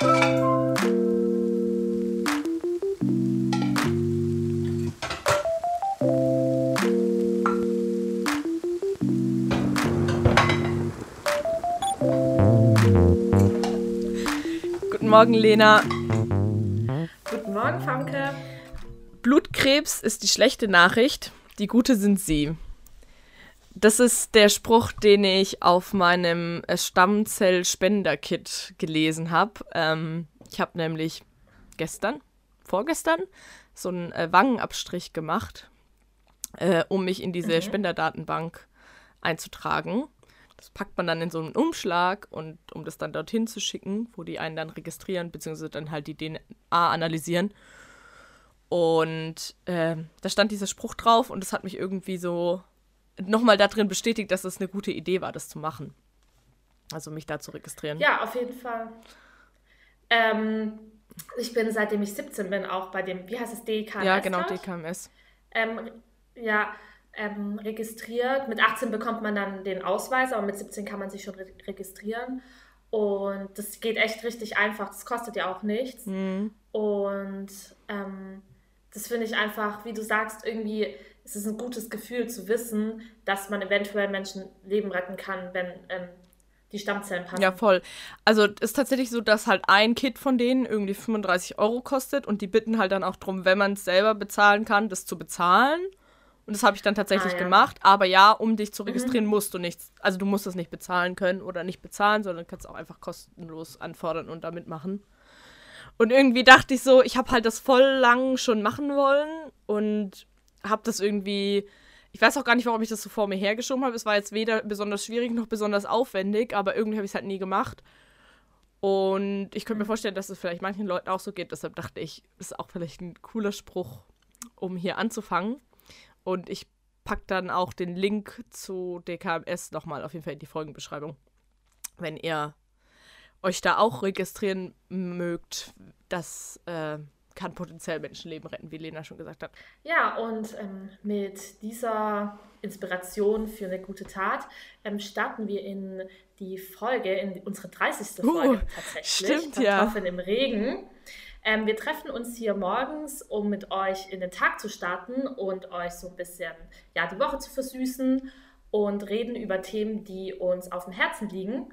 Guten Morgen, Lena. Guten Morgen, Famke. Blutkrebs ist die schlechte Nachricht, die gute sind Sie. Das ist der Spruch, den ich auf meinem äh, Stammzell-Spender-Kit gelesen habe. Ähm, ich habe nämlich gestern, vorgestern, so einen äh, Wangenabstrich gemacht, äh, um mich in diese mhm. Spenderdatenbank einzutragen. Das packt man dann in so einen Umschlag und um das dann dorthin zu schicken, wo die einen dann registrieren, beziehungsweise dann halt die DNA analysieren. Und äh, da stand dieser Spruch drauf und das hat mich irgendwie so nochmal darin bestätigt, dass es eine gute Idee war, das zu machen. Also mich da zu registrieren. Ja, auf jeden Fall. Ähm, ich bin seitdem ich 17 bin auch bei dem, wie heißt es, DKMS? Ja, genau, DKMS. Ähm, ja, ähm, registriert. Mit 18 bekommt man dann den Ausweis, aber mit 17 kann man sich schon re registrieren. Und das geht echt richtig einfach. Das kostet ja auch nichts. Mhm. Und ähm, das finde ich einfach, wie du sagst, irgendwie es ist ein gutes Gefühl zu wissen, dass man eventuell Menschen Leben retten kann, wenn ähm, die Stammzellen passen. Ja, voll. Also ist tatsächlich so, dass halt ein Kit von denen irgendwie 35 Euro kostet und die bitten halt dann auch darum, wenn man es selber bezahlen kann, das zu bezahlen. Und das habe ich dann tatsächlich ah, ja. gemacht. Aber ja, um dich zu registrieren, mhm. musst du nichts. Also du musst es nicht bezahlen können oder nicht bezahlen, sondern kannst auch einfach kostenlos anfordern und damit machen. Und irgendwie dachte ich so, ich habe halt das voll lang schon machen wollen und habe das irgendwie. Ich weiß auch gar nicht, warum ich das so vor mir hergeschoben habe. Es war jetzt weder besonders schwierig noch besonders aufwendig, aber irgendwie habe ich es halt nie gemacht. Und ich könnte mir vorstellen, dass es vielleicht manchen Leuten auch so geht. Deshalb dachte ich, ist auch vielleicht ein cooler Spruch, um hier anzufangen. Und ich packe dann auch den Link zu DKMS nochmal auf jeden Fall in die Folgenbeschreibung. Wenn ihr euch da auch registrieren mögt, das äh, kann potenziell Menschenleben retten, wie Lena schon gesagt hat. Ja, und ähm, mit dieser Inspiration für eine gute Tat ähm, starten wir in die Folge, in unsere 30. Uh, Folge tatsächlich. Stimmt, ja. im Regen. Ähm, wir treffen uns hier morgens, um mit euch in den Tag zu starten und euch so ein bisschen ja, die Woche zu versüßen und reden über Themen, die uns auf dem Herzen liegen.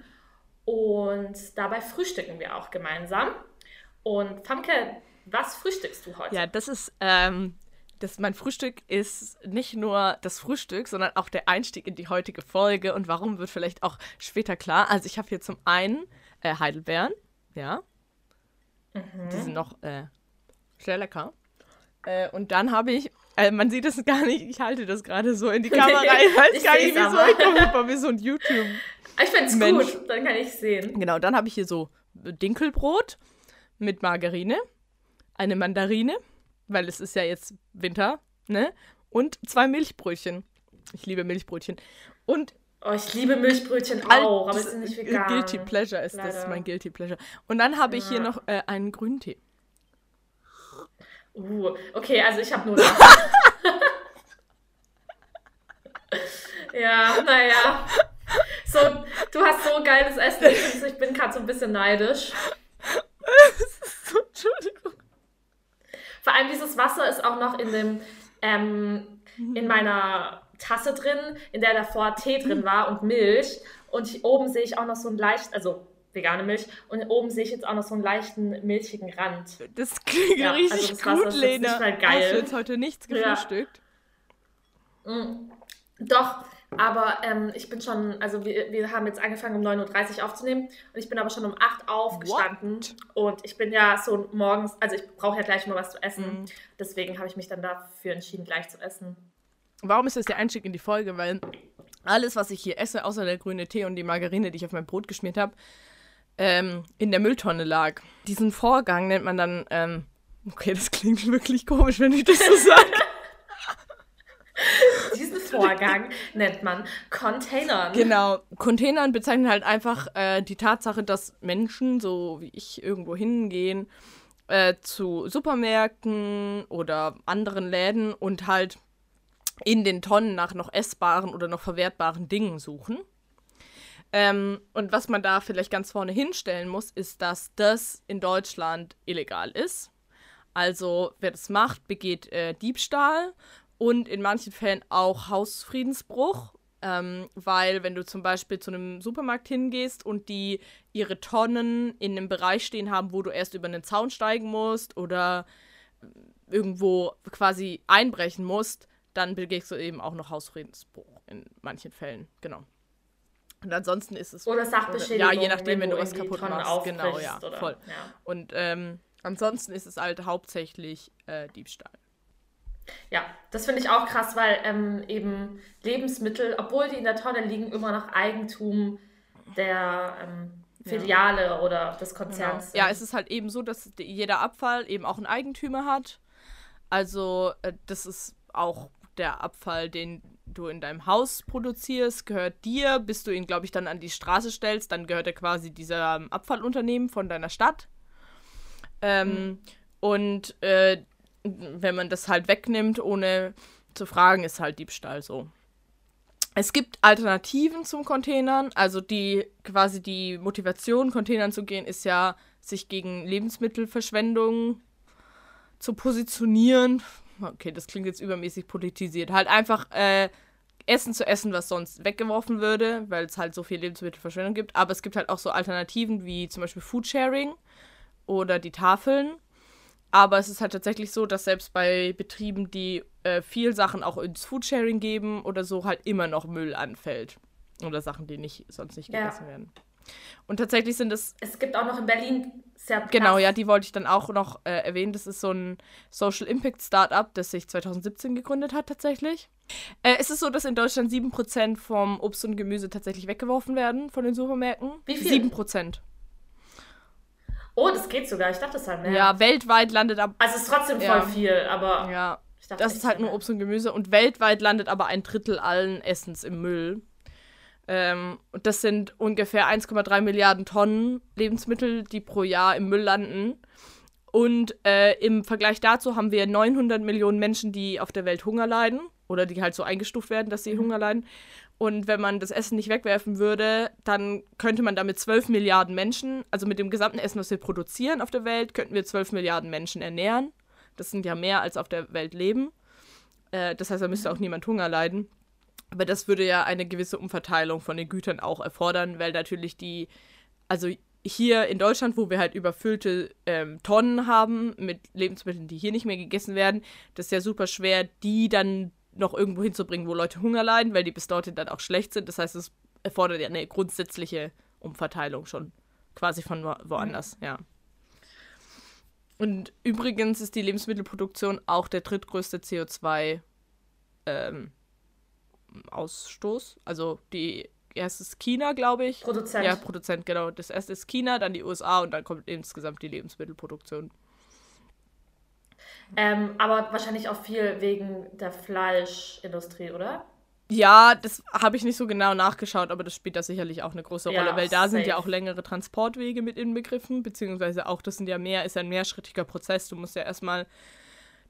Und dabei frühstücken wir auch gemeinsam. Und Famke, was frühstückst du heute? Ja, das ist, ähm, das, mein Frühstück ist nicht nur das Frühstück, sondern auch der Einstieg in die heutige Folge. Und warum wird vielleicht auch später klar. Also ich habe hier zum einen äh, Heidelbeeren, ja, Mhm. Die sind noch äh, sehr lecker. Äh, und dann habe ich, äh, man sieht es gar nicht, ich halte das gerade so in die Kamera. Ich weiß gar nicht, wieso. Ich komme bei mir so ein YouTube. Ich finde es gut, dann kann ich sehen. Genau, dann habe ich hier so Dinkelbrot mit Margarine, eine Mandarine, weil es ist ja jetzt Winter, ne? Und zwei Milchbrötchen. Ich liebe Milchbrötchen. Und Oh, ich liebe Milchbrötchen auch, aber es ist nicht vegan. Guilty Pleasure ist Leider. das, mein Guilty Pleasure. Und dann habe ich ja. hier noch äh, einen Grüntee. Uh, okay, also ich habe nur Ja, naja. So, du hast so geiles Essen. Ich bin gerade so ein bisschen neidisch. so, Entschuldigung. Vor allem dieses Wasser ist auch noch in dem, ähm, in meiner Tasse drin, in der davor Tee drin war und Milch. Und ich, oben sehe ich auch noch so einen leicht, also vegane Milch. Und oben sehe ich jetzt auch noch so einen leichten milchigen Rand. Das klingt ja, richtig also das gut, Wasser Lena. Ist nicht geil. Hast du jetzt heute nichts gefrühstückt? Ja. Mm, doch, aber ähm, ich bin schon, also wir, wir haben jetzt angefangen um 9.30 Uhr aufzunehmen und ich bin aber schon um 8 Uhr aufgestanden. What? Und ich bin ja so morgens, also ich brauche ja gleich mal was zu essen. Mm. Deswegen habe ich mich dann dafür entschieden, gleich zu essen. Warum ist das der Einstieg in die Folge? Weil alles, was ich hier esse, außer der grüne Tee und die Margarine, die ich auf mein Brot geschmiert habe, ähm, in der Mülltonne lag. Diesen Vorgang nennt man dann, ähm, okay, das klingt wirklich komisch, wenn ich das so sage. Vorgang nennt man Containern. Genau. Containern bezeichnen halt einfach äh, die Tatsache, dass Menschen, so wie ich, irgendwo hingehen, äh, zu Supermärkten oder anderen Läden und halt in den Tonnen nach noch essbaren oder noch verwertbaren Dingen suchen. Ähm, und was man da vielleicht ganz vorne hinstellen muss, ist, dass das in Deutschland illegal ist. Also wer das macht, begeht äh, Diebstahl und in manchen Fällen auch Hausfriedensbruch. Ähm, weil wenn du zum Beispiel zu einem Supermarkt hingehst und die ihre Tonnen in einem Bereich stehen haben, wo du erst über einen Zaun steigen musst oder irgendwo quasi einbrechen musst, dann begehst du eben auch noch Hausfriedensbruch in manchen Fällen. Genau. Und ansonsten ist es. Oder Sachbeschädigung. Ja, je nachdem, wenn, wenn du was kaputt machst. Genau, ja, oder, voll. Ja. Und ähm, ansonsten ist es halt hauptsächlich äh, Diebstahl. Ja, das finde ich auch krass, weil ähm, eben Lebensmittel, obwohl die in der Tonne liegen, immer noch Eigentum der ähm, Filiale ja. oder des Konzerns. Genau. Ja, es ist halt eben so, dass jeder Abfall eben auch einen Eigentümer hat. Also äh, das ist auch der Abfall, den du in deinem Haus produzierst, gehört dir, bis du ihn, glaube ich, dann an die Straße stellst, dann gehört er quasi dieser Abfallunternehmen von deiner Stadt. Ähm, mhm. Und äh, wenn man das halt wegnimmt, ohne zu fragen, ist halt Diebstahl so. Es gibt Alternativen zum Containern, also die quasi die Motivation, Containern zu gehen, ist ja, sich gegen Lebensmittelverschwendung zu positionieren. Okay, das klingt jetzt übermäßig politisiert. Halt einfach äh, Essen zu essen, was sonst weggeworfen würde, weil es halt so viel Lebensmittelverschwendung gibt. Aber es gibt halt auch so Alternativen wie zum Beispiel Foodsharing oder die Tafeln. Aber es ist halt tatsächlich so, dass selbst bei Betrieben, die äh, viel Sachen auch ins Foodsharing geben oder so, halt immer noch Müll anfällt. Oder Sachen, die nicht, sonst nicht gegessen ja. werden. Und tatsächlich sind es. Es gibt auch noch in Berlin sehr krass. Genau, ja, die wollte ich dann auch noch äh, erwähnen. Das ist so ein Social Impact Startup, das sich 2017 gegründet hat, tatsächlich. Äh, es ist so, dass in Deutschland 7% vom Obst und Gemüse tatsächlich weggeworfen werden von den Supermärkten. Wie viel? 7%. Oh, das geht sogar. Ich dachte, das halt mehr. Ja, weltweit landet ab. Also es ist trotzdem voll ja. viel, aber. Ja. Dachte, das ist halt nur Obst und Gemüse. Und weltweit landet aber ein Drittel allen Essens im Müll. Ähm, und das sind ungefähr 1,3 Milliarden Tonnen Lebensmittel, die pro Jahr im Müll landen. Und äh, im Vergleich dazu haben wir 900 Millionen Menschen, die auf der Welt Hunger leiden. Oder die halt so eingestuft werden, dass sie mhm. Hunger leiden. Und wenn man das Essen nicht wegwerfen würde, dann könnte man damit 12 Milliarden Menschen, also mit dem gesamten Essen, was wir produzieren auf der Welt, könnten wir 12 Milliarden Menschen ernähren. Das sind ja mehr, als auf der Welt leben. Äh, das heißt, da müsste auch niemand Hunger leiden. Aber das würde ja eine gewisse Umverteilung von den Gütern auch erfordern, weil natürlich die, also hier in Deutschland, wo wir halt überfüllte ähm, Tonnen haben mit Lebensmitteln, die hier nicht mehr gegessen werden, das ist ja super schwer, die dann noch irgendwo hinzubringen, wo Leute Hunger leiden, weil die bis dorthin dann auch schlecht sind. Das heißt, es erfordert ja eine grundsätzliche Umverteilung schon quasi von wo woanders, ja. Und übrigens ist die Lebensmittelproduktion auch der drittgrößte CO2 ähm, Ausstoß. Also die erste ist China, glaube ich. Produzent. Ja, Produzent, genau. Das erste ist China, dann die USA und dann kommt insgesamt die Lebensmittelproduktion. Ähm, aber wahrscheinlich auch viel wegen der Fleischindustrie, oder? Ja, das habe ich nicht so genau nachgeschaut, aber das spielt da sicherlich auch eine große Rolle, ja, weil da safe. sind ja auch längere Transportwege mit inbegriffen, beziehungsweise auch, das sind ja mehr, ist ja ein mehrschrittiger Prozess. Du musst ja erstmal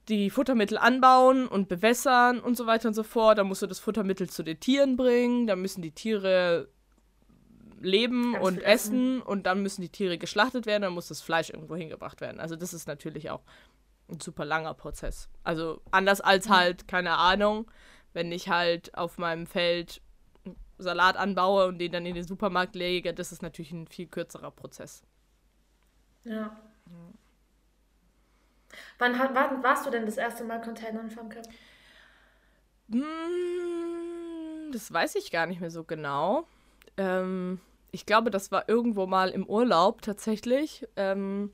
die Futtermittel anbauen und bewässern und so weiter und so fort. Dann musst du das Futtermittel zu den Tieren bringen, dann müssen die Tiere leben Ganz und essen und dann müssen die Tiere geschlachtet werden, dann muss das Fleisch irgendwo hingebracht werden. Also das ist natürlich auch ein super langer Prozess. Also anders als mhm. halt, keine Ahnung, wenn ich halt auf meinem Feld Salat anbaue und den dann in den Supermarkt lege, das ist natürlich ein viel kürzerer Prozess. Ja. Wann, wann warst du denn das erste Mal Containern vom Cup? Hm, das weiß ich gar nicht mehr so genau. Ähm, ich glaube, das war irgendwo mal im Urlaub tatsächlich. Ähm,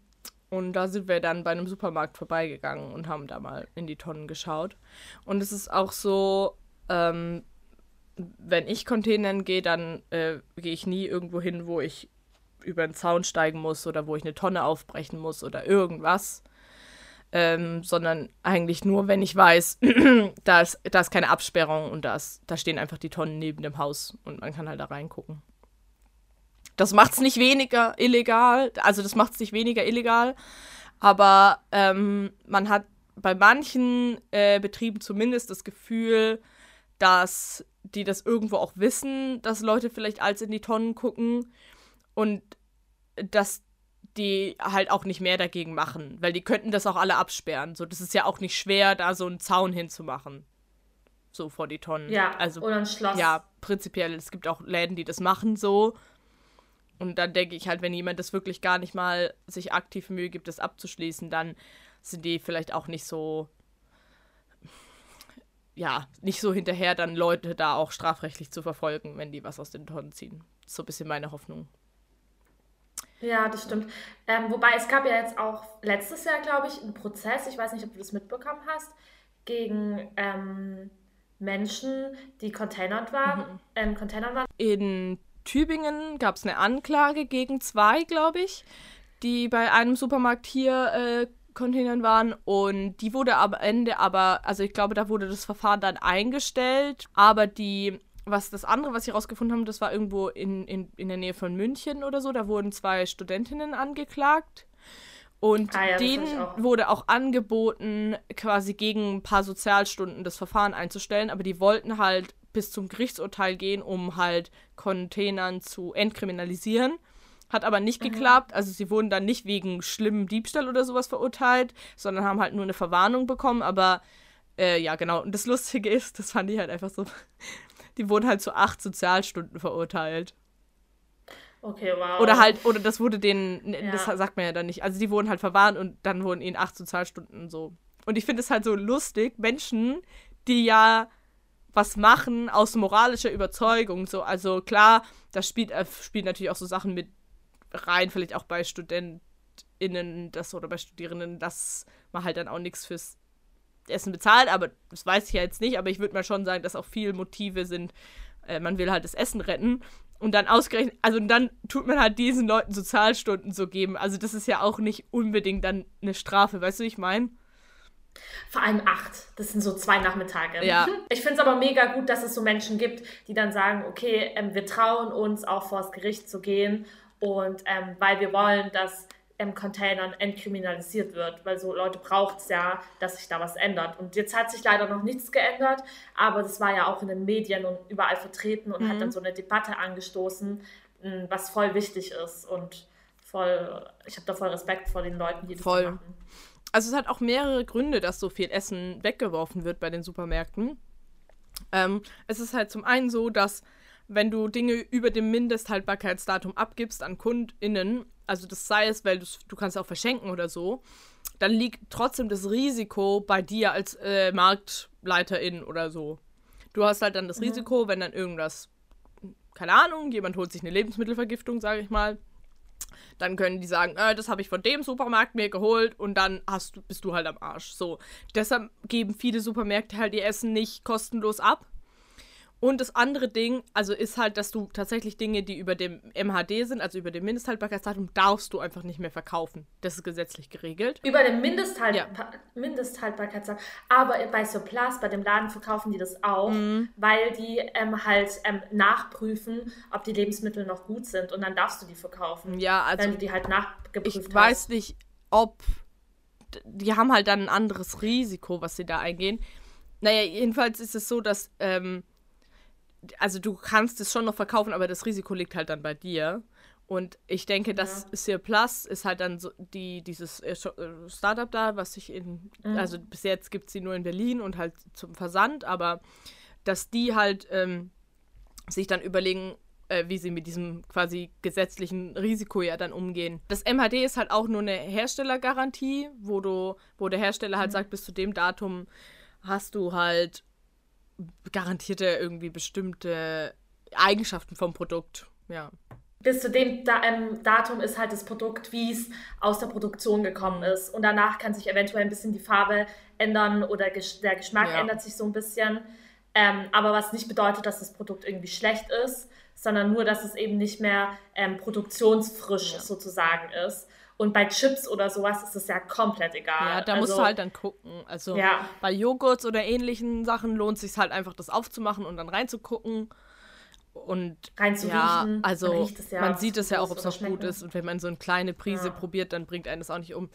und da sind wir dann bei einem Supermarkt vorbeigegangen und haben da mal in die Tonnen geschaut. Und es ist auch so, ähm, wenn ich Containern gehe, dann äh, gehe ich nie irgendwo hin, wo ich über einen Zaun steigen muss oder wo ich eine Tonne aufbrechen muss oder irgendwas. Ähm, sondern eigentlich nur, wenn ich weiß, da, ist, da ist keine Absperrung und da, ist, da stehen einfach die Tonnen neben dem Haus und man kann halt da reingucken. Das macht es nicht weniger illegal, also das macht es nicht weniger illegal, aber ähm, man hat bei manchen äh, Betrieben zumindest das Gefühl, dass die das irgendwo auch wissen, dass Leute vielleicht als in die Tonnen gucken und dass die halt auch nicht mehr dagegen machen, weil die könnten das auch alle absperren. So, das ist ja auch nicht schwer, da so einen Zaun hinzumachen. So vor die Tonnen. Ja, also, oder ein Schloss. Ja, prinzipiell. Es gibt auch Läden, die das machen so. Und dann denke ich halt, wenn jemand das wirklich gar nicht mal sich aktiv Mühe gibt, das abzuschließen, dann sind die vielleicht auch nicht so ja, nicht so hinterher, dann Leute da auch strafrechtlich zu verfolgen, wenn die was aus den Tonnen ziehen. Das ist so ein bisschen meine Hoffnung. Ja, das stimmt. Ähm, wobei es gab ja jetzt auch letztes Jahr, glaube ich, einen Prozess, ich weiß nicht, ob du das mitbekommen hast, gegen ähm, Menschen, die containert waren, mhm. ähm, containert waren. In Tübingen gab es eine Anklage gegen zwei, glaube ich, die bei einem Supermarkt hier äh, Containern waren und die wurde am Ende aber, also ich glaube, da wurde das Verfahren dann eingestellt, aber die, was das andere, was sie rausgefunden haben, das war irgendwo in, in, in der Nähe von München oder so, da wurden zwei Studentinnen angeklagt. Und ah ja, denen auch. wurde auch angeboten, quasi gegen ein paar Sozialstunden das Verfahren einzustellen, aber die wollten halt bis zum Gerichtsurteil gehen, um halt Containern zu entkriminalisieren. Hat aber nicht geklappt. Also sie wurden dann nicht wegen schlimmem Diebstahl oder sowas verurteilt, sondern haben halt nur eine Verwarnung bekommen. Aber äh, ja, genau. Und das Lustige ist, das fand ich halt einfach so, die wurden halt zu acht Sozialstunden verurteilt. Okay, wow. Oder halt, oder das wurde denen, ja. das sagt man ja dann nicht. Also die wurden halt verwarnt und dann wurden ihnen acht Sozialstunden so. Und ich finde es halt so lustig, Menschen, die ja was machen aus moralischer Überzeugung. So, also klar, das spielt, äh, spielt natürlich auch so Sachen mit rein, vielleicht auch bei StudentInnen das oder bei Studierenden, dass man halt dann auch nichts fürs Essen bezahlt, aber das weiß ich ja jetzt nicht, aber ich würde mal schon sagen, dass auch viele Motive sind, äh, man will halt das Essen retten und dann ausgerechnet, also dann tut man halt diesen Leuten Sozialstunden so geben. Also das ist ja auch nicht unbedingt dann eine Strafe, weißt du, ich meine? Vor allem acht. Das sind so zwei Nachmittage. Ja. Ich finde es aber mega gut, dass es so Menschen gibt, die dann sagen, okay, ähm, wir trauen uns auch vors Gericht zu gehen und ähm, weil wir wollen, dass ähm, Containern entkriminalisiert wird, weil so Leute braucht es ja, dass sich da was ändert. Und jetzt hat sich leider noch nichts geändert, aber das war ja auch in den Medien und überall vertreten und mhm. hat dann so eine Debatte angestoßen, hm, was voll wichtig ist und voll, ich habe da voll Respekt vor den Leuten, die das voll. machen. Also es hat auch mehrere Gründe, dass so viel Essen weggeworfen wird bei den Supermärkten. Ähm, es ist halt zum einen so, dass wenn du Dinge über dem Mindesthaltbarkeitsdatum abgibst an KundInnen, also das sei es, weil du kannst auch verschenken oder so, dann liegt trotzdem das Risiko bei dir als äh, Marktleiterin oder so. Du hast halt dann das mhm. Risiko, wenn dann irgendwas, keine Ahnung, jemand holt sich eine Lebensmittelvergiftung, sage ich mal, dann können die sagen, äh, das habe ich von dem Supermarkt mir geholt und dann hast bist du halt am Arsch. So. Deshalb geben viele Supermärkte halt ihr Essen nicht kostenlos ab, und das andere Ding, also ist halt, dass du tatsächlich Dinge, die über dem MHD sind, also über dem Mindesthaltbarkeitsdatum, darfst du einfach nicht mehr verkaufen. Das ist gesetzlich geregelt. Über dem Mindesthalt ja. Mindesthaltbarkeitsdatum. Aber bei Surplus, bei dem Laden verkaufen die das auch, mhm. weil die ähm, halt ähm, nachprüfen, ob die Lebensmittel noch gut sind und dann darfst du die verkaufen. Ja, also. Wenn du die halt nachgeprüft ich hast. Ich weiß nicht, ob. Die haben halt dann ein anderes Risiko, was sie da eingehen. Naja, jedenfalls ist es so, dass. Ähm, also du kannst es schon noch verkaufen, aber das Risiko liegt halt dann bei dir. Und ich denke, das ja. Sear Plus ist halt dann so die, dieses äh, äh, Startup da, was sich in, mhm. also bis jetzt gibt es sie nur in Berlin und halt zum Versand, aber dass die halt ähm, sich dann überlegen, äh, wie sie mit diesem quasi gesetzlichen Risiko ja dann umgehen. Das MHD ist halt auch nur eine Herstellergarantie, wo du, wo der Hersteller halt mhm. sagt, bis zu dem Datum hast du halt garantierte irgendwie bestimmte Eigenschaften vom Produkt. Ja. Bis zu dem da ähm, Datum ist halt das Produkt, wie es aus der Produktion gekommen ist. Und danach kann sich eventuell ein bisschen die Farbe ändern oder ges der Geschmack ja. ändert sich so ein bisschen. Ähm, aber was nicht bedeutet, dass das Produkt irgendwie schlecht ist, sondern nur, dass es eben nicht mehr ähm, produktionsfrisch ja. sozusagen ist. Und bei Chips oder sowas ist es ja komplett egal. Ja, da also, musst du halt dann gucken. Also ja. bei Joghurts oder ähnlichen Sachen lohnt es sich halt einfach, das aufzumachen und dann reinzugucken. Und ja, also man, ja, man sieht es ja auch, ob es noch gut ist. Und wenn man so eine kleine Prise ja. probiert, dann bringt einen das auch nicht um.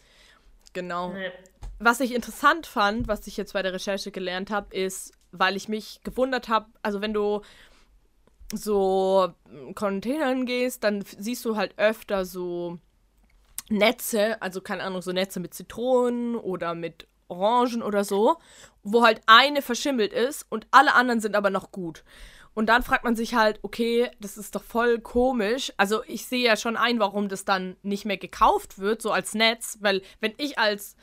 Genau. Nee. Was ich interessant fand, was ich jetzt bei der Recherche gelernt habe, ist, weil ich mich gewundert habe, also wenn du so Containern gehst, dann siehst du halt öfter so Netze, also keine Ahnung, so Netze mit Zitronen oder mit Orangen oder so, wo halt eine verschimmelt ist und alle anderen sind aber noch gut. Und dann fragt man sich halt, okay, das ist doch voll komisch. Also ich sehe ja schon ein, warum das dann nicht mehr gekauft wird, so als Netz, weil wenn ich als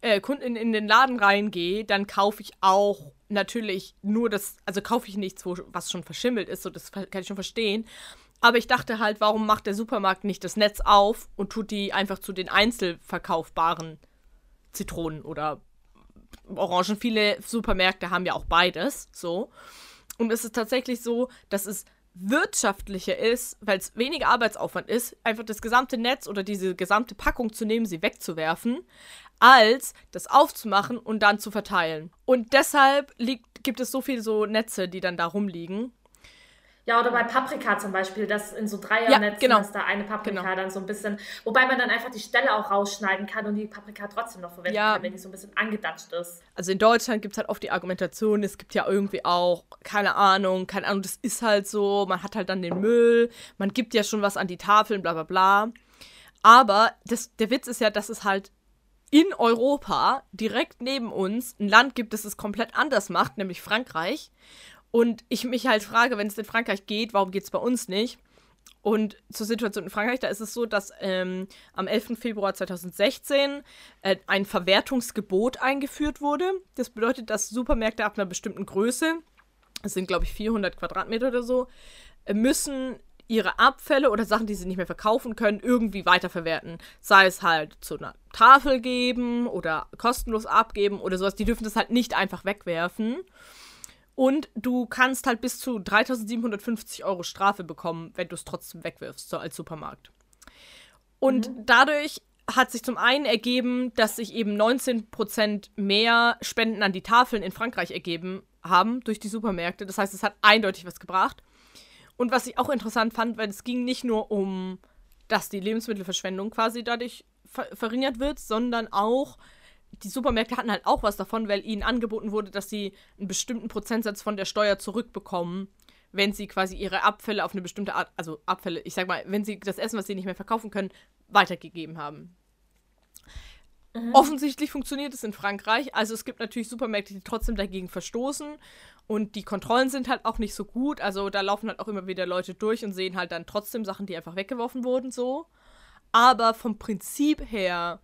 äh, Kundin in den Laden reingehe, dann kaufe ich auch natürlich nur das, also kaufe ich nichts, wo, was schon verschimmelt ist, so das kann ich schon verstehen. Aber ich dachte halt, warum macht der Supermarkt nicht das Netz auf und tut die einfach zu den einzelverkaufbaren Zitronen oder Orangen? Viele Supermärkte haben ja auch beides, so. Und es ist tatsächlich so, dass es wirtschaftlicher ist, weil es weniger Arbeitsaufwand ist, einfach das gesamte Netz oder diese gesamte Packung zu nehmen, sie wegzuwerfen, als das aufzumachen und dann zu verteilen. Und deshalb liegt, gibt es so viele so Netze, die dann da rumliegen. Ja, oder bei Paprika zum Beispiel, dass in so Dreiernetzen ja, genau. ist da eine Paprika genau. dann so ein bisschen, wobei man dann einfach die Stelle auch rausschneiden kann und die Paprika trotzdem noch verwenden ja. kann, wenn die so ein bisschen angedatscht ist. Also in Deutschland gibt es halt oft die Argumentation, es gibt ja irgendwie auch, keine Ahnung, keine Ahnung, das ist halt so, man hat halt dann den Müll, man gibt ja schon was an die Tafeln, bla bla bla. Aber das, der Witz ist ja, dass es halt in Europa direkt neben uns ein Land gibt, das es komplett anders macht, nämlich Frankreich. Und ich mich halt frage, wenn es in Frankreich geht, warum geht es bei uns nicht? Und zur Situation in Frankreich, da ist es so, dass ähm, am 11. Februar 2016 äh, ein Verwertungsgebot eingeführt wurde. Das bedeutet, dass Supermärkte ab einer bestimmten Größe, das sind glaube ich 400 Quadratmeter oder so, äh, müssen ihre Abfälle oder Sachen, die sie nicht mehr verkaufen können, irgendwie weiterverwerten. Sei es halt zu einer Tafel geben oder kostenlos abgeben oder sowas. Die dürfen das halt nicht einfach wegwerfen. Und du kannst halt bis zu 3750 Euro Strafe bekommen, wenn du es trotzdem wegwirfst, so als Supermarkt. Und mhm. dadurch hat sich zum einen ergeben, dass sich eben 19% mehr Spenden an die Tafeln in Frankreich ergeben haben durch die Supermärkte. Das heißt, es hat eindeutig was gebracht. Und was ich auch interessant fand, weil es ging nicht nur um, dass die Lebensmittelverschwendung quasi dadurch ver verringert wird, sondern auch, die Supermärkte hatten halt auch was davon, weil ihnen angeboten wurde, dass sie einen bestimmten Prozentsatz von der Steuer zurückbekommen, wenn sie quasi ihre Abfälle auf eine bestimmte Art, also Abfälle, ich sag mal, wenn sie das Essen, was sie nicht mehr verkaufen können, weitergegeben haben. Mhm. Offensichtlich funktioniert es in Frankreich. Also es gibt natürlich Supermärkte, die trotzdem dagegen verstoßen. Und die Kontrollen sind halt auch nicht so gut. Also da laufen halt auch immer wieder Leute durch und sehen halt dann trotzdem Sachen, die einfach weggeworfen wurden, so. Aber vom Prinzip her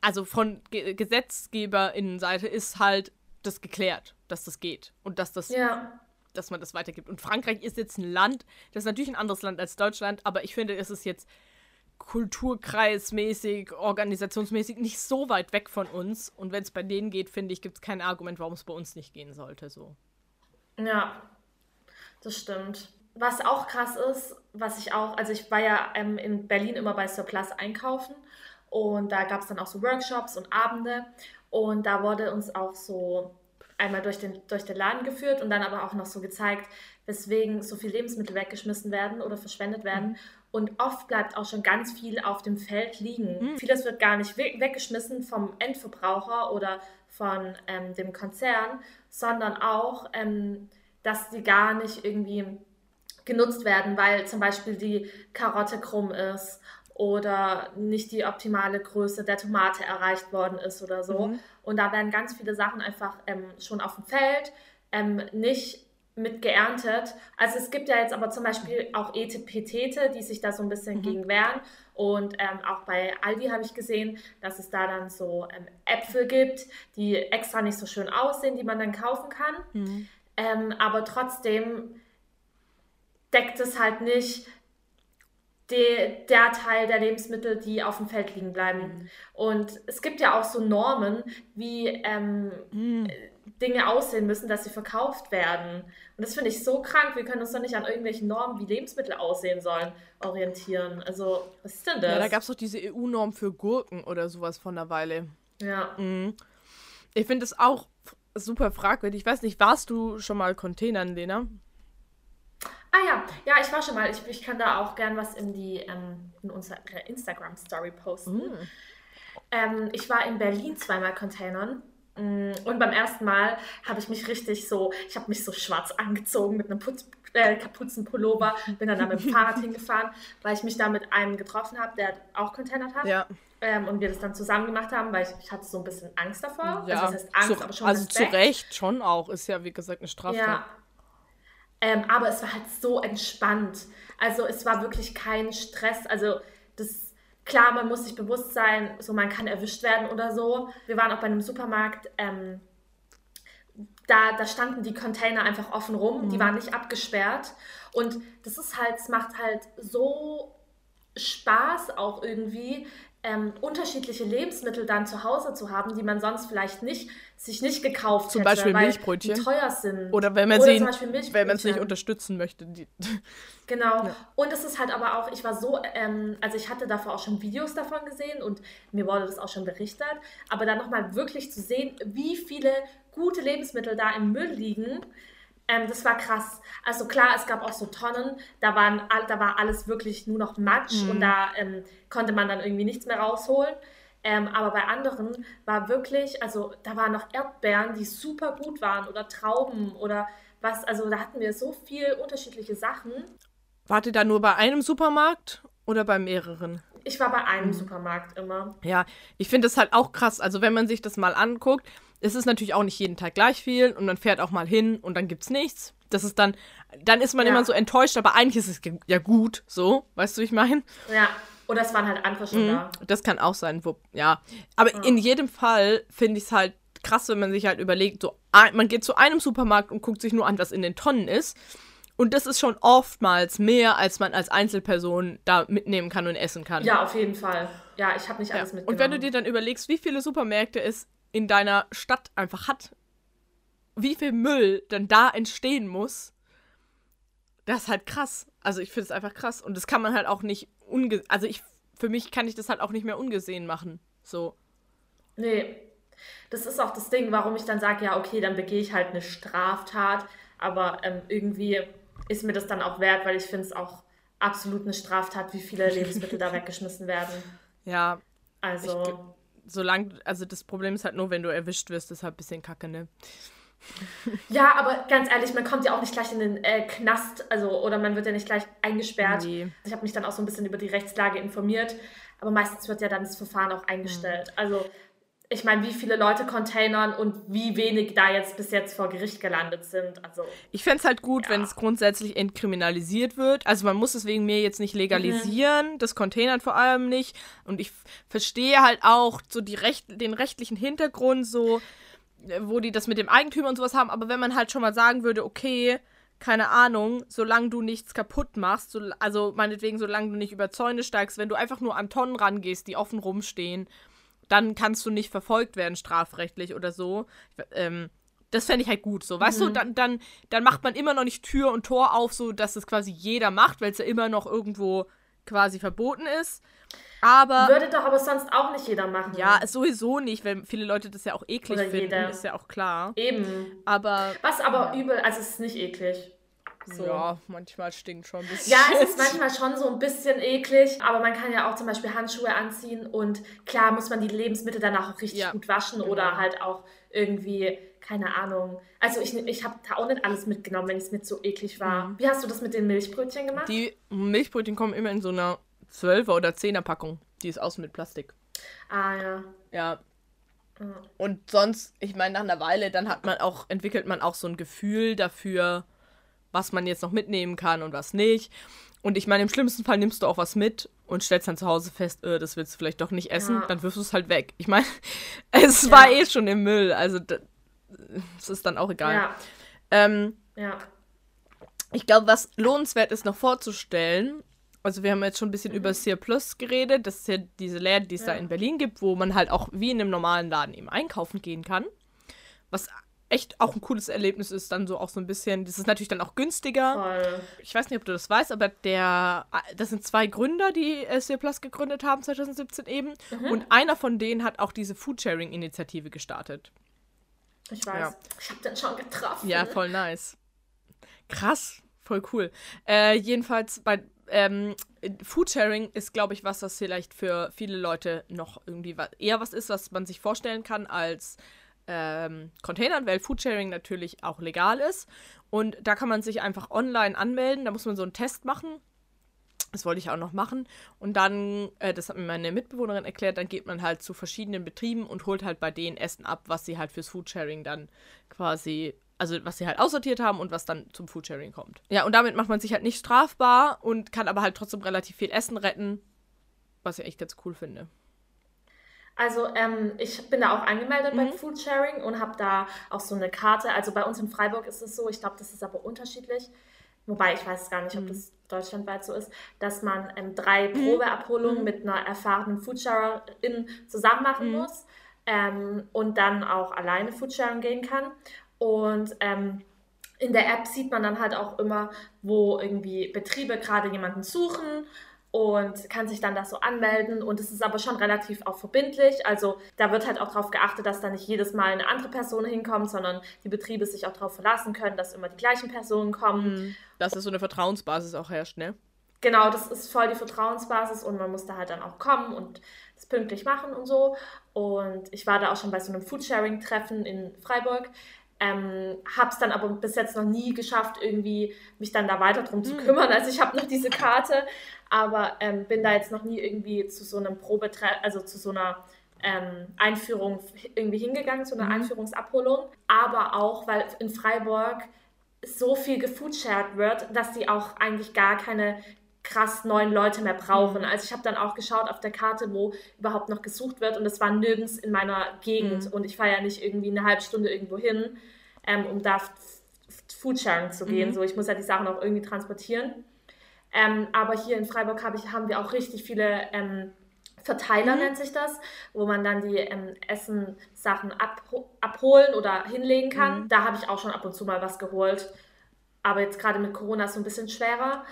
also von Ge Gesetzgeberinnenseite ist halt das geklärt, dass das geht und dass das ja. dass man das weitergibt. Und Frankreich ist jetzt ein Land, das ist natürlich ein anderes Land als Deutschland, aber ich finde, es ist jetzt kulturkreismäßig, organisationsmäßig nicht so weit weg von uns. Und wenn es bei denen geht, finde ich, gibt es kein Argument, warum es bei uns nicht gehen sollte. So. Ja, das stimmt. Was auch krass ist, was ich auch, also ich war ja ähm, in Berlin immer bei Surplus einkaufen und da gab es dann auch so Workshops und Abende. Und da wurde uns auch so einmal durch den, durch den Laden geführt und dann aber auch noch so gezeigt, weswegen so viel Lebensmittel weggeschmissen werden oder verschwendet werden. Mhm. Und oft bleibt auch schon ganz viel auf dem Feld liegen. Mhm. Vieles wird gar nicht weggeschmissen vom Endverbraucher oder von ähm, dem Konzern, sondern auch, ähm, dass die gar nicht irgendwie genutzt werden, weil zum Beispiel die Karotte krumm ist oder nicht die optimale Größe der Tomate erreicht worden ist oder so. Mhm. Und da werden ganz viele Sachen einfach ähm, schon auf dem Feld ähm, nicht mit geerntet. Also es gibt ja jetzt aber zum Beispiel auch Etepetete, die sich da so ein bisschen mhm. gegen wehren. Und ähm, auch bei Aldi habe ich gesehen, dass es da dann so ähm, Äpfel gibt, die extra nicht so schön aussehen, die man dann kaufen kann. Mhm. Ähm, aber trotzdem deckt es halt nicht de, der Teil der Lebensmittel, die auf dem Feld liegen bleiben. Mhm. Und es gibt ja auch so Normen, wie ähm, mhm. Dinge aussehen müssen, dass sie verkauft werden. Und das finde ich so krank. Wir können uns doch nicht an irgendwelchen Normen, wie Lebensmittel aussehen sollen, orientieren. Also, was ist denn das? Ja, da gab es doch diese EU-Norm für Gurken oder sowas von der Weile. Ja. Mhm. Ich finde es auch super fragwürdig. Ich weiß nicht, warst du schon mal Containern, Lena? Ah ja, ja, ich war schon mal. Ich, ich kann da auch gern was in die ähm, in unsere Instagram-Story posten. Mm. Ähm, ich war in Berlin zweimal Containern Mm, und beim ersten Mal habe ich mich richtig so, ich habe mich so schwarz angezogen mit einem Putz, äh, Kapuzenpullover, bin dann da mit dem Fahrrad hingefahren, weil ich mich da mit einem getroffen habe, der auch Container hat. Ja. Ähm, und wir das dann zusammen gemacht haben, weil ich, ich hatte so ein bisschen Angst davor. Ja, also, das heißt Angst, zu, aber schon Also Respekt. zu Recht schon auch, ist ja wie gesagt eine Straftat. Ja. Ähm, aber es war halt so entspannt. Also es war wirklich kein Stress. Also das klar, man muss sich bewusst sein, so man kann erwischt werden oder so. Wir waren auch bei einem Supermarkt, ähm, da, da standen die Container einfach offen rum, mhm. die waren nicht abgesperrt. Und das ist halt, es macht halt so Spaß auch irgendwie, ähm, unterschiedliche Lebensmittel dann zu Hause zu haben, die man sonst vielleicht nicht sich nicht gekauft zum hätte, Beispiel weil Milchbrötchen. die teuer sind. Oder wenn man Oder sie wenn man es nicht unterstützen möchte. genau. Ja. Und es ist halt aber auch, ich war so, ähm, also ich hatte davor auch schon Videos davon gesehen und mir wurde das auch schon berichtet, aber dann nochmal wirklich zu sehen, wie viele gute Lebensmittel da im Müll liegen, ähm, das war krass. Also klar, es gab auch so Tonnen, da, waren, da war alles wirklich nur noch Matsch mhm. und da ähm, konnte man dann irgendwie nichts mehr rausholen. Ähm, aber bei anderen war wirklich, also da waren noch Erdbeeren, die super gut waren oder Trauben oder was. Also da hatten wir so viel unterschiedliche Sachen. Wart ihr da nur bei einem Supermarkt oder bei mehreren? Ich war bei einem mhm. Supermarkt immer. Ja, ich finde das halt auch krass. Also wenn man sich das mal anguckt, es ist natürlich auch nicht jeden Tag gleich viel und man fährt auch mal hin und dann gibt's nichts. Das ist dann, dann ist man ja. immer so enttäuscht, aber eigentlich ist es ja gut, so, weißt du, wie ich meine? Ja. Oder es waren halt andere schon mhm. da. Das kann auch sein, wo, ja. Aber ja. in jedem Fall finde ich es halt krass, wenn man sich halt überlegt, so, man geht zu einem Supermarkt und guckt sich nur an, was in den Tonnen ist. Und das ist schon oftmals mehr, als man als Einzelperson da mitnehmen kann und essen kann. Ja, auf jeden Fall. Ja, ich habe nicht alles ja. mitgenommen. Und wenn du dir dann überlegst, wie viele Supermärkte es in deiner Stadt einfach hat, wie viel Müll dann da entstehen muss, das ist halt krass. Also ich finde es einfach krass. Und das kann man halt auch nicht unge... Also ich, für mich kann ich das halt auch nicht mehr ungesehen machen. So. Nee. Das ist auch das Ding, warum ich dann sage, ja, okay, dann begehe ich halt eine Straftat. Aber ähm, irgendwie ist mir das dann auch wert, weil ich finde es auch absolut eine Straftat, wie viele Lebensmittel da weggeschmissen werden. Ja. Also solange, also das Problem ist halt nur, wenn du erwischt wirst, ist halt ein bisschen kacke, ne? Ja, aber ganz ehrlich, man kommt ja auch nicht gleich in den äh, Knast, also oder man wird ja nicht gleich eingesperrt. Nee. Ich habe mich dann auch so ein bisschen über die Rechtslage informiert, aber meistens wird ja dann das Verfahren auch eingestellt. Mhm. Also ich meine, wie viele Leute containern und wie wenig da jetzt bis jetzt vor Gericht gelandet sind. Also, ich fände es halt gut, ja. wenn es grundsätzlich entkriminalisiert wird. Also man muss es wegen mir jetzt nicht legalisieren, mhm. das Containern vor allem nicht. Und ich verstehe halt auch so die Recht, den rechtlichen Hintergrund, so, äh, wo die das mit dem Eigentümer und sowas haben. Aber wenn man halt schon mal sagen würde, okay, keine Ahnung, solange du nichts kaputt machst, so, also meinetwegen, solange du nicht über Zäune steigst, wenn du einfach nur an Tonnen rangehst, die offen rumstehen dann kannst du nicht verfolgt werden strafrechtlich oder so. Ähm, das fände ich halt gut, so, weißt mhm. du, dann, dann, dann macht man immer noch nicht Tür und Tor auf, so dass es quasi jeder macht, weil es ja immer noch irgendwo quasi verboten ist. Aber. Würde doch aber sonst auch nicht jeder machen. Ja, sowieso nicht, weil viele Leute das ja auch eklig Oder finden, jeder. ist ja auch klar. Eben. Aber. Was aber ja. übel, also es ist nicht eklig. So. Ja, manchmal stinkt schon ein bisschen. Ja, es ist manchmal schon so ein bisschen eklig, aber man kann ja auch zum Beispiel Handschuhe anziehen und klar muss man die Lebensmittel danach auch richtig ja. gut waschen genau. oder halt auch irgendwie, keine Ahnung. Also ich, ich habe da auch nicht alles mitgenommen, wenn es mir zu eklig war. Mhm. Wie hast du das mit den Milchbrötchen gemacht? Die Milchbrötchen kommen immer in so einer 12er oder 10er Packung. Die ist außen mit Plastik. Ah ja. Ja, und sonst, ich meine, nach einer Weile, dann hat man auch, entwickelt man auch so ein Gefühl dafür, was man jetzt noch mitnehmen kann und was nicht. Und ich meine, im schlimmsten Fall nimmst du auch was mit und stellst dann zu Hause fest, äh, das willst du vielleicht doch nicht essen, ja. dann wirfst du es halt weg. Ich meine, es ja. war eh schon im Müll, also das ist dann auch egal. Ja. Ähm, ja. Ich glaube, was lohnenswert ist noch vorzustellen, also wir haben jetzt schon ein bisschen mhm. über Sear Plus geredet, das ist ja diese Läden, die es da in Berlin gibt, wo man halt auch wie in einem normalen Laden eben einkaufen gehen kann. Was echt auch ein cooles Erlebnis ist, dann so auch so ein bisschen, das ist natürlich dann auch günstiger. Voll. Ich weiß nicht, ob du das weißt, aber der, das sind zwei Gründer, die SC Plus gegründet haben 2017 eben. Mhm. Und einer von denen hat auch diese Foodsharing-Initiative gestartet. Ich weiß. Ja. Ich habe den schon getroffen. Ja, voll nice. Krass, voll cool. Äh, jedenfalls bei ähm, Foodsharing ist, glaube ich, was, was vielleicht für viele Leute noch irgendwie eher was ist, was man sich vorstellen kann als ähm, Containern, weil Foodsharing natürlich auch legal ist. Und da kann man sich einfach online anmelden. Da muss man so einen Test machen. Das wollte ich auch noch machen. Und dann, äh, das hat mir meine Mitbewohnerin erklärt, dann geht man halt zu verschiedenen Betrieben und holt halt bei denen Essen ab, was sie halt fürs Foodsharing dann quasi, also was sie halt aussortiert haben und was dann zum Foodsharing kommt. Ja, und damit macht man sich halt nicht strafbar und kann aber halt trotzdem relativ viel Essen retten, was ich echt ganz cool finde. Also ähm, ich bin da auch angemeldet mhm. bei Foodsharing und habe da auch so eine Karte. Also bei uns in Freiburg ist es so, ich glaube, das ist aber unterschiedlich. Wobei ich weiß gar nicht, ob mhm. das deutschlandweit so ist, dass man ähm, drei mhm. Probeabholungen mhm. mit einer erfahrenen Foodsharerin zusammen machen mhm. muss ähm, und dann auch alleine Foodsharing gehen kann. Und ähm, in der App sieht man dann halt auch immer, wo irgendwie Betriebe gerade jemanden suchen und kann sich dann das so anmelden. Und es ist aber schon relativ auch verbindlich. Also da wird halt auch darauf geachtet, dass da nicht jedes Mal eine andere Person hinkommt, sondern die Betriebe sich auch darauf verlassen können, dass immer die gleichen Personen kommen. Mhm. Dass es so eine Vertrauensbasis auch herrscht, ne? Genau, das ist voll die Vertrauensbasis und man muss da halt dann auch kommen und das pünktlich machen und so. Und ich war da auch schon bei so einem Foodsharing-Treffen in Freiburg. Ähm, habe es dann aber bis jetzt noch nie geschafft, irgendwie mich dann da weiter drum zu hm. kümmern. Also ich habe noch diese Karte, aber ähm, bin da jetzt noch nie irgendwie zu so einem Probetreff, also zu so einer ähm, Einführung irgendwie hingegangen, zu einer mhm. Einführungsabholung. Aber auch, weil in Freiburg so viel gefoodshared wird, dass die auch eigentlich gar keine krass neuen Leute mehr brauchen. Mhm. Also ich habe dann auch geschaut auf der Karte, wo überhaupt noch gesucht wird und es war nirgends in meiner Gegend mhm. und ich fahre ja nicht irgendwie eine halbe Stunde irgendwo hin, ähm, um da Foodsharing zu gehen. Mhm. So, ich muss ja die Sachen auch irgendwie transportieren. Ähm, aber hier in Freiburg hab ich, haben wir auch richtig viele ähm, Verteiler, mhm. nennt sich das, wo man dann die ähm, Essensachen abho abholen oder hinlegen kann. Mhm. Da habe ich auch schon ab und zu mal was geholt. Aber jetzt gerade mit Corona ist es so ein bisschen schwerer.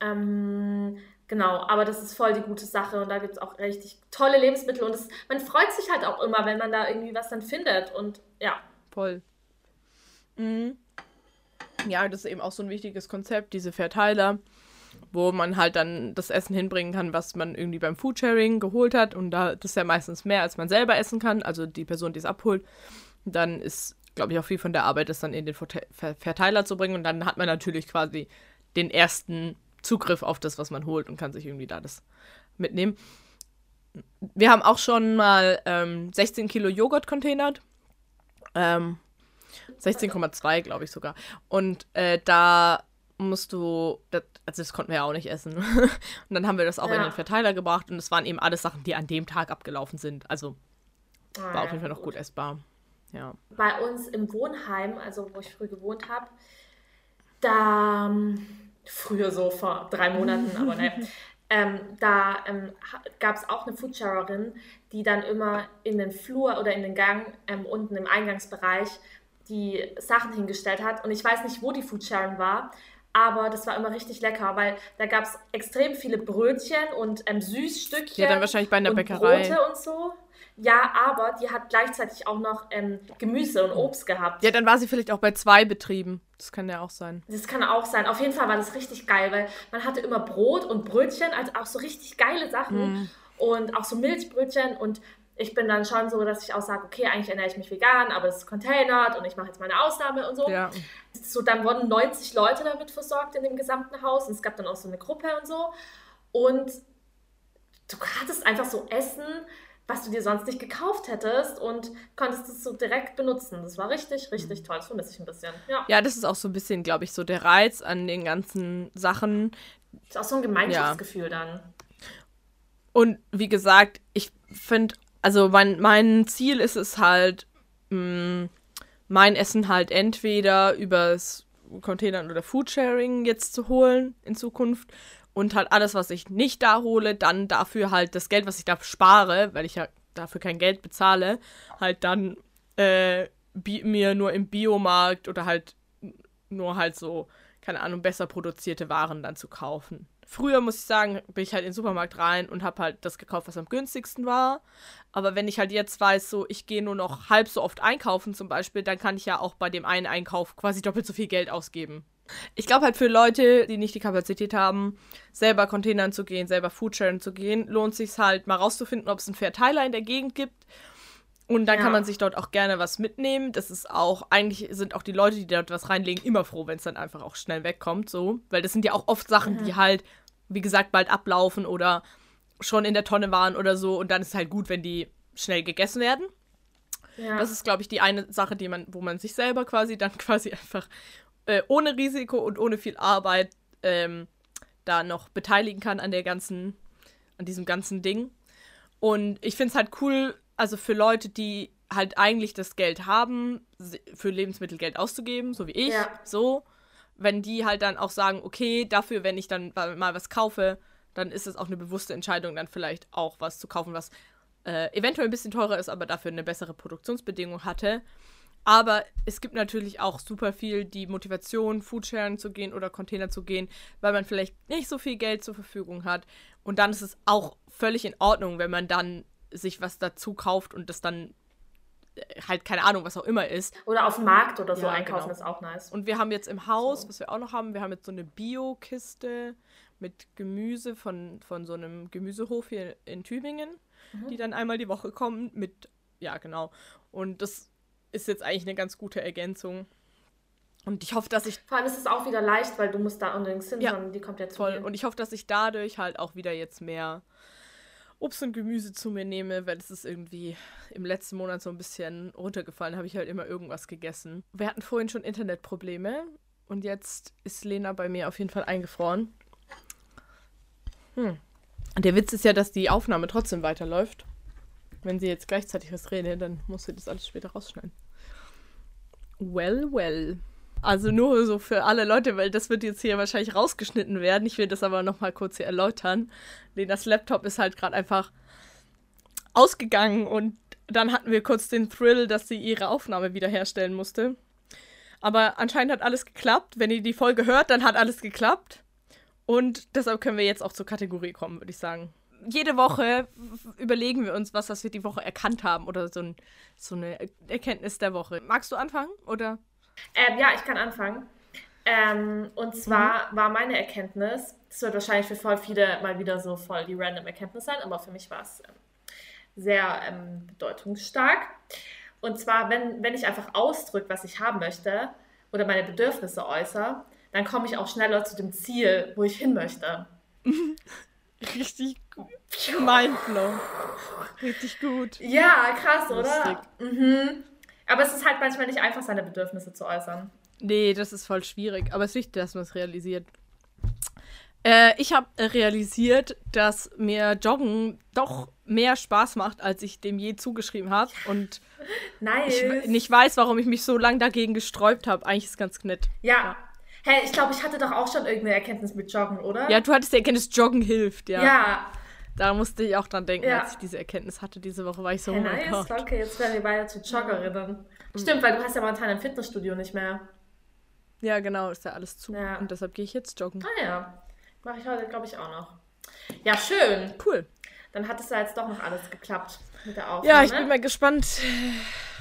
Ähm, genau, aber das ist voll die gute Sache und da gibt es auch richtig tolle Lebensmittel und das, man freut sich halt auch immer, wenn man da irgendwie was dann findet und ja. Voll. Mhm. Ja, das ist eben auch so ein wichtiges Konzept, diese Verteiler, wo man halt dann das Essen hinbringen kann, was man irgendwie beim Foodsharing geholt hat und da das ist ja meistens mehr, als man selber essen kann, also die Person, die es abholt, dann ist, glaube ich, auch viel von der Arbeit, das dann in den Verteiler zu bringen und dann hat man natürlich quasi den ersten Zugriff auf das, was man holt und kann sich irgendwie da das mitnehmen. Wir haben auch schon mal ähm, 16 Kilo Joghurt containert. Ähm, 16,2 glaube ich sogar. Und äh, da musst du, das, also das konnten wir ja auch nicht essen. und dann haben wir das auch ja. in den Verteiler gebracht und es waren eben alles Sachen, die an dem Tag abgelaufen sind. Also ah, war auf jeden Fall noch gut. gut essbar. Ja. Bei uns im Wohnheim, also wo ich früh gewohnt habe, da ähm, früher so vor drei Monaten, aber naja. Ähm, da ähm, gab es auch eine Foodsharerin, die dann immer in den Flur oder in den Gang ähm, unten im Eingangsbereich die Sachen hingestellt hat. Und ich weiß nicht, wo die Foodsharing war, aber das war immer richtig lecker, weil da gab es extrem viele Brötchen und ähm, Süßstückchen. Ja, dann wahrscheinlich bei einer Bäckerei. Brote und so. Ja, aber die hat gleichzeitig auch noch ähm, Gemüse und Obst gehabt. Ja, dann war sie vielleicht auch bei zwei Betrieben. Das kann ja auch sein. Das kann auch sein. Auf jeden Fall war das richtig geil, weil man hatte immer Brot und Brötchen, also auch so richtig geile Sachen. Mm. Und auch so Milchbrötchen und ich bin dann schon so, dass ich auch sage, okay, eigentlich ernähre ich mich vegan, aber es ist containert und ich mache jetzt meine Ausnahme und so. Ja. So, dann wurden 90 Leute damit versorgt in dem gesamten Haus und es gab dann auch so eine Gruppe und so. Und du hattest einfach so Essen, was du dir sonst nicht gekauft hättest und konntest es so direkt benutzen. Das war richtig, richtig toll. Das vermisse ich ein bisschen. Ja. ja, das ist auch so ein bisschen, glaube ich, so der Reiz an den ganzen Sachen. Das ist auch so ein Gemeinschaftsgefühl ja. dann. Und wie gesagt, ich finde, also mein, mein Ziel ist es halt, mh, mm, mein Essen halt entweder übers Containern oder Foodsharing jetzt zu holen in Zukunft und halt alles, was ich nicht da hole, dann dafür halt das Geld, was ich da spare, weil ich ja dafür kein Geld bezahle, halt dann äh, mir nur im Biomarkt oder halt nur halt so, keine Ahnung, besser produzierte Waren dann zu kaufen. Früher muss ich sagen, bin ich halt in den Supermarkt rein und habe halt das gekauft, was am günstigsten war. Aber wenn ich halt jetzt weiß, so ich gehe nur noch halb so oft einkaufen zum Beispiel, dann kann ich ja auch bei dem einen Einkauf quasi doppelt so viel Geld ausgeben. Ich glaube halt für Leute, die nicht die Kapazität haben, selber Containern zu gehen, selber Foodsharing zu gehen, lohnt sich halt mal rauszufinden, ob es einen Verteiler in der Gegend gibt. Und dann ja. kann man sich dort auch gerne was mitnehmen. Das ist auch, eigentlich sind auch die Leute, die dort was reinlegen, immer froh, wenn es dann einfach auch schnell wegkommt. So. Weil das sind ja auch oft Sachen, mhm. die halt, wie gesagt, bald ablaufen oder schon in der Tonne waren oder so. Und dann ist es halt gut, wenn die schnell gegessen werden. Ja. Das ist, glaube ich, die eine Sache, die man, wo man sich selber quasi dann quasi einfach äh, ohne Risiko und ohne viel Arbeit ähm, da noch beteiligen kann an der ganzen, an diesem ganzen Ding. Und ich finde es halt cool, also für Leute, die halt eigentlich das Geld haben, für Lebensmittel Geld auszugeben, so wie ich, ja. so, wenn die halt dann auch sagen, okay, dafür, wenn ich dann mal was kaufe, dann ist es auch eine bewusste Entscheidung, dann vielleicht auch was zu kaufen, was äh, eventuell ein bisschen teurer ist, aber dafür eine bessere Produktionsbedingung hatte. Aber es gibt natürlich auch super viel die Motivation, Foodsharing zu gehen oder Container zu gehen, weil man vielleicht nicht so viel Geld zur Verfügung hat. Und dann ist es auch völlig in Ordnung, wenn man dann sich was dazu kauft und das dann äh, halt keine Ahnung, was auch immer ist. Oder auf dem Markt oder so ja, einkaufen genau. ist auch nice. Und wir haben jetzt im Haus, so. was wir auch noch haben, wir haben jetzt so eine Bio-Kiste mit Gemüse von, von so einem Gemüsehof hier in Tübingen, mhm. die dann einmal die Woche kommen mit, ja genau. Und das ist jetzt eigentlich eine ganz gute Ergänzung. Und ich hoffe, dass ich. Vor allem ist es auch wieder leicht, weil du musst da unbedingt hin, ja, sondern die kommt ja zu voll. Mir. Und ich hoffe, dass ich dadurch halt auch wieder jetzt mehr Obst und Gemüse zu mir nehme, weil es ist irgendwie im letzten Monat so ein bisschen runtergefallen, habe ich halt immer irgendwas gegessen. Wir hatten vorhin schon Internetprobleme und jetzt ist Lena bei mir auf jeden Fall eingefroren. Hm. Der Witz ist ja, dass die Aufnahme trotzdem weiterläuft. Wenn sie jetzt gleichzeitig was redet, dann muss sie das alles später rausschneiden. Well, well. Also nur so für alle Leute, weil das wird jetzt hier wahrscheinlich rausgeschnitten werden. Ich will das aber nochmal kurz hier erläutern. Lenas Laptop ist halt gerade einfach ausgegangen und dann hatten wir kurz den Thrill, dass sie ihre Aufnahme wiederherstellen musste. Aber anscheinend hat alles geklappt. Wenn ihr die Folge hört, dann hat alles geklappt. Und deshalb können wir jetzt auch zur Kategorie kommen, würde ich sagen jede Woche überlegen wir uns was, was wir die Woche erkannt haben oder so, ein, so eine Erkenntnis der Woche. Magst du anfangen oder? Ähm, ja, ich kann anfangen. Ähm, und zwar mhm. war meine Erkenntnis, das wird wahrscheinlich für voll viele mal wieder so voll die random Erkenntnis sein, aber für mich war es ähm, sehr ähm, bedeutungsstark. Und zwar, wenn, wenn ich einfach ausdrücke, was ich haben möchte oder meine Bedürfnisse äußere, dann komme ich auch schneller zu dem Ziel, wo ich hin möchte. Richtig mindblown. Richtig gut. Ja, krass, oder? Mhm. Aber es ist halt manchmal nicht einfach, seine Bedürfnisse zu äußern. Nee, das ist voll schwierig. Aber es ist wichtig, dass man es realisiert. Äh, ich habe realisiert, dass mir Joggen doch mehr Spaß macht, als ich dem je zugeschrieben habe. Und nice. ich nicht weiß, warum ich mich so lange dagegen gesträubt habe. Eigentlich ist es ganz nett. Ja, ja. Hey, ich glaube, ich hatte doch auch schon irgendeine Erkenntnis mit Joggen, oder? Ja, du hattest die Erkenntnis, Joggen hilft, ja. Ja. Da musste ich auch dran denken, ja. als ich diese Erkenntnis hatte. Diese Woche war ich so, hey, oh mein nice. Gott. Okay, jetzt werden wir beide zu Joggerinnen. Mhm. Stimmt, weil du hast ja momentan ein Fitnessstudio nicht mehr. Ja, genau, ist ja alles zu. Ja. Und deshalb gehe ich jetzt joggen. Ah ja. Mache ich heute, glaube ich, auch noch. Ja, schön. Cool. Dann hat es ja jetzt doch noch alles geklappt mit der Aufnahme. Ja, ich bin mal gespannt,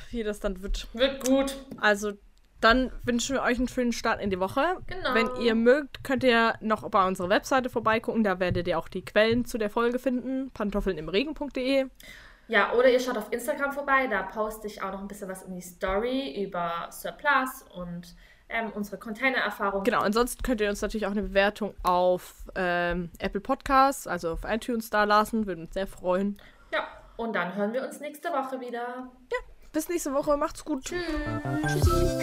wie das dann wird. Wird gut. Also dann wünschen wir euch einen schönen Start in die Woche. Genau. Wenn ihr mögt, könnt ihr noch bei unserer Webseite vorbeigucken. Da werdet ihr auch die Quellen zu der Folge finden. pantoffelnimregen.de. Ja, oder ihr schaut auf Instagram vorbei. Da poste ich auch noch ein bisschen was in die Story über Surplus und ähm, unsere Container-Erfahrung. Genau, ansonsten könnt ihr uns natürlich auch eine Bewertung auf ähm, Apple Podcasts, also auf iTunes da lassen. Würde uns sehr freuen. Ja, und dann hören wir uns nächste Woche wieder. Ja. Bis nächste Woche. Macht's gut. Tschüss. Tschüssi.